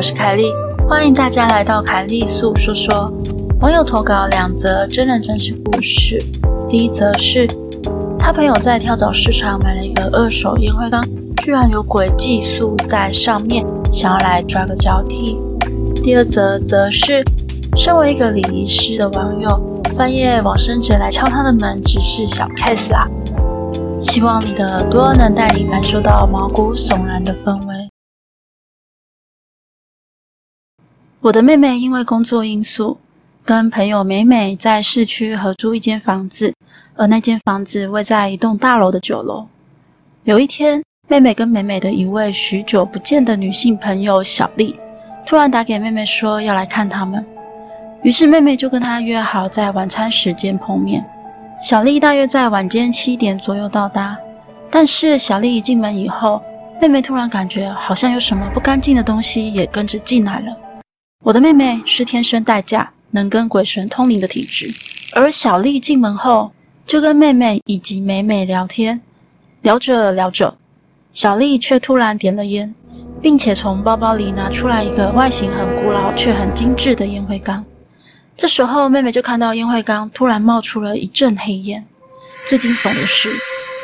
我是凯莉，欢迎大家来到凯莉粟说说。网友投稿两则真人真事故事。第一则是他朋友在跳蚤市场买了一个二手烟灰缸，居然有鬼寄宿在上面，想要来抓个交替。第二则则是身为一个礼仪师的网友，半夜往生者来敲他的门，只是小 case 啦。希望你的耳朵能带你感受到毛骨悚然的氛围。我的妹妹因为工作因素，跟朋友美美在市区合租一间房子，而那间房子位在一栋大楼的九楼。有一天，妹妹跟美美的一位许久不见的女性朋友小丽，突然打给妹妹说要来看他们，于是妹妹就跟她约好在晚餐时间碰面。小丽大约在晚间七点左右到达，但是小丽一进门以后，妹妹突然感觉好像有什么不干净的东西也跟着进来了。我的妹妹是天生带假，能跟鬼神通灵的体质，而小丽进门后就跟妹妹以及美美聊天，聊着聊着，小丽却突然点了烟，并且从包包里拿出来一个外形很古老却很精致的烟灰缸。这时候，妹妹就看到烟灰缸突然冒出了一阵黑烟，最惊悚的是，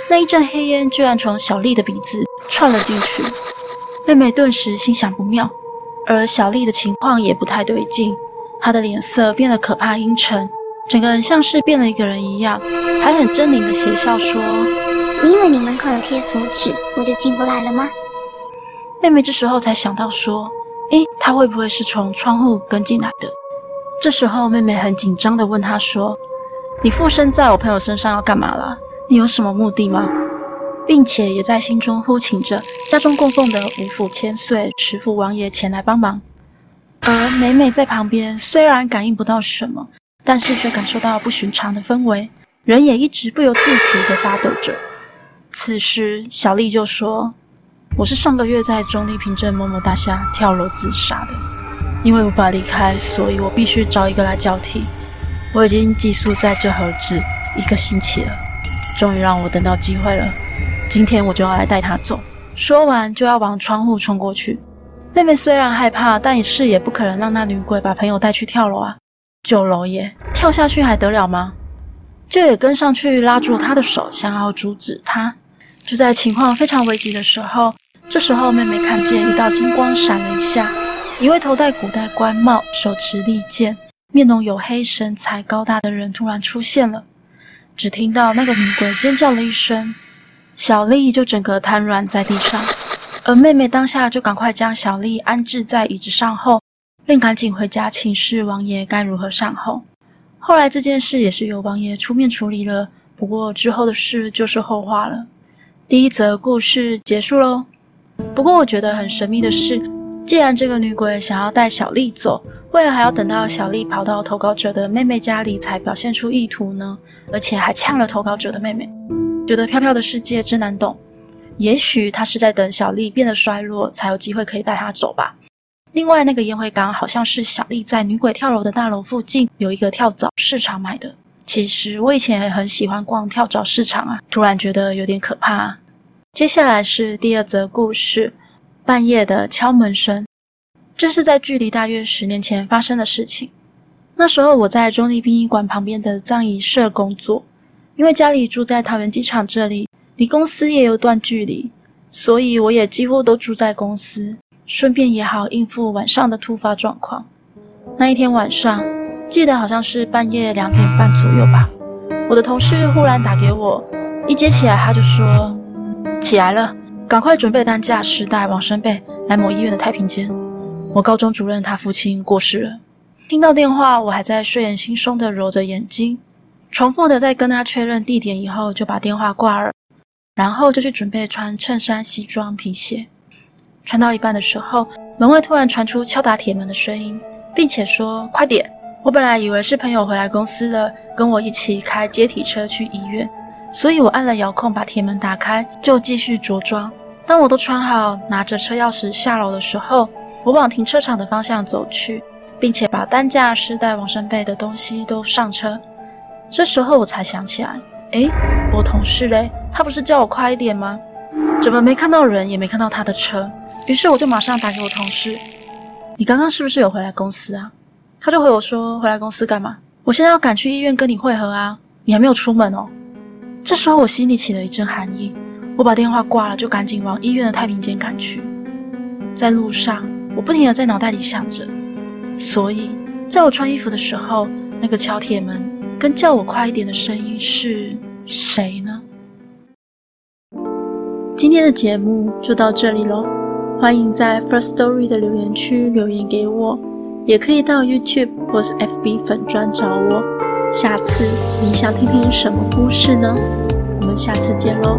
那一阵黑烟居然从小丽的鼻子窜了进去，妹妹顿时心想不妙。而小丽的情况也不太对劲，她的脸色变得可怕阴沉，整个人像是变了一个人一样，还很狰狞的邪笑说：“你以为你门口有贴符纸，我就进不来了吗？”妹妹这时候才想到说：“诶，她会不会是从窗户跟进来的？”这时候妹妹很紧张的问她说：“你附身在我朋友身上要干嘛啦？你有什么目的吗？”并且也在心中呼请着家中供奉的五府千岁十府王爷前来帮忙，而美美在旁边虽然感应不到什么，但是却感受到不寻常的氛围，人也一直不由自主地发抖着。此时，小丽就说：“我是上个月在中立平镇某某大厦跳楼自杀的，因为无法离开，所以我必须找一个来交替。我已经寄宿在这盒子一个星期了，终于让我等到机会了。”今天我就要来带他走。说完就要往窗户冲过去。妹妹虽然害怕，但也是也不可能让那女鬼把朋友带去跳楼啊！九楼耶，跳下去还得了吗？就也跟上去拉住她的手，想要阻止她。就在情况非常危急的时候，这时候妹妹看见一道金光闪了一下，一位头戴古代官帽、手持利剑、面容黝黑、身材高大的人突然出现了。只听到那个女鬼尖叫了一声。小丽就整个瘫软在地上，而妹妹当下就赶快将小丽安置在椅子上后，便赶紧回家请示王爷该如何善后。后来这件事也是由王爷出面处理了，不过之后的事就是后话了。第一则故事结束喽。不过我觉得很神秘的是，既然这个女鬼想要带小丽走，为何还要等到小丽跑到投稿者的妹妹家里才表现出意图呢？而且还呛了投稿者的妹妹。觉得飘飘的世界真难懂，也许他是在等小丽变得衰弱，才有机会可以带她走吧。另外，那个烟灰缸好像是小丽在女鬼跳楼的大楼附近有一个跳蚤市场买的。其实我以前也很喜欢逛跳蚤市场啊，突然觉得有点可怕啊。接下来是第二则故事：半夜的敲门声。这是在距离大约十年前发生的事情。那时候我在中立殡仪馆旁边的葬仪社工作。因为家里住在桃园机场这里，离公司也有段距离，所以我也几乎都住在公司，顺便也好应付晚上的突发状况。那一天晚上，记得好像是半夜两点半左右吧，我的同事忽然打给我，一接起来他就说：“起来了，赶快准备担架、尸袋、往生被来某医院的太平间。我高中主任他父亲过世了。”听到电话，我还在睡眼惺忪地揉着眼睛。重复的在跟他确认地点以后，就把电话挂了，然后就去准备穿衬衫、西装、皮鞋。穿到一半的时候，门外突然传出敲打铁门的声音，并且说：“快点！”我本来以为是朋友回来公司了，跟我一起开接体车去医院，所以我按了遥控把铁门打开，就继续着装。当我都穿好，拿着车钥匙下楼的时候，我往停车场的方向走去，并且把担架、尸袋、往生背的东西都上车。这时候我才想起来，诶，我同事嘞，他不是叫我快一点吗？怎么没看到人，也没看到他的车？于是我就马上打给我同事，你刚刚是不是有回来公司啊？”他就回我说：“回来公司干嘛？我现在要赶去医院跟你会合啊，你还没有出门哦。”这时候我心里起了一阵寒意，我把电话挂了，就赶紧往医院的太平间赶去。在路上，我不停地在脑袋里想着，所以在我穿衣服的时候，那个敲铁门跟叫我快一点的声音是谁呢？今天的节目就到这里喽，欢迎在 First Story 的留言区留言给我，也可以到 YouTube 或是 FB 粉专找我。下次你想听听什么故事呢？我们下次见喽。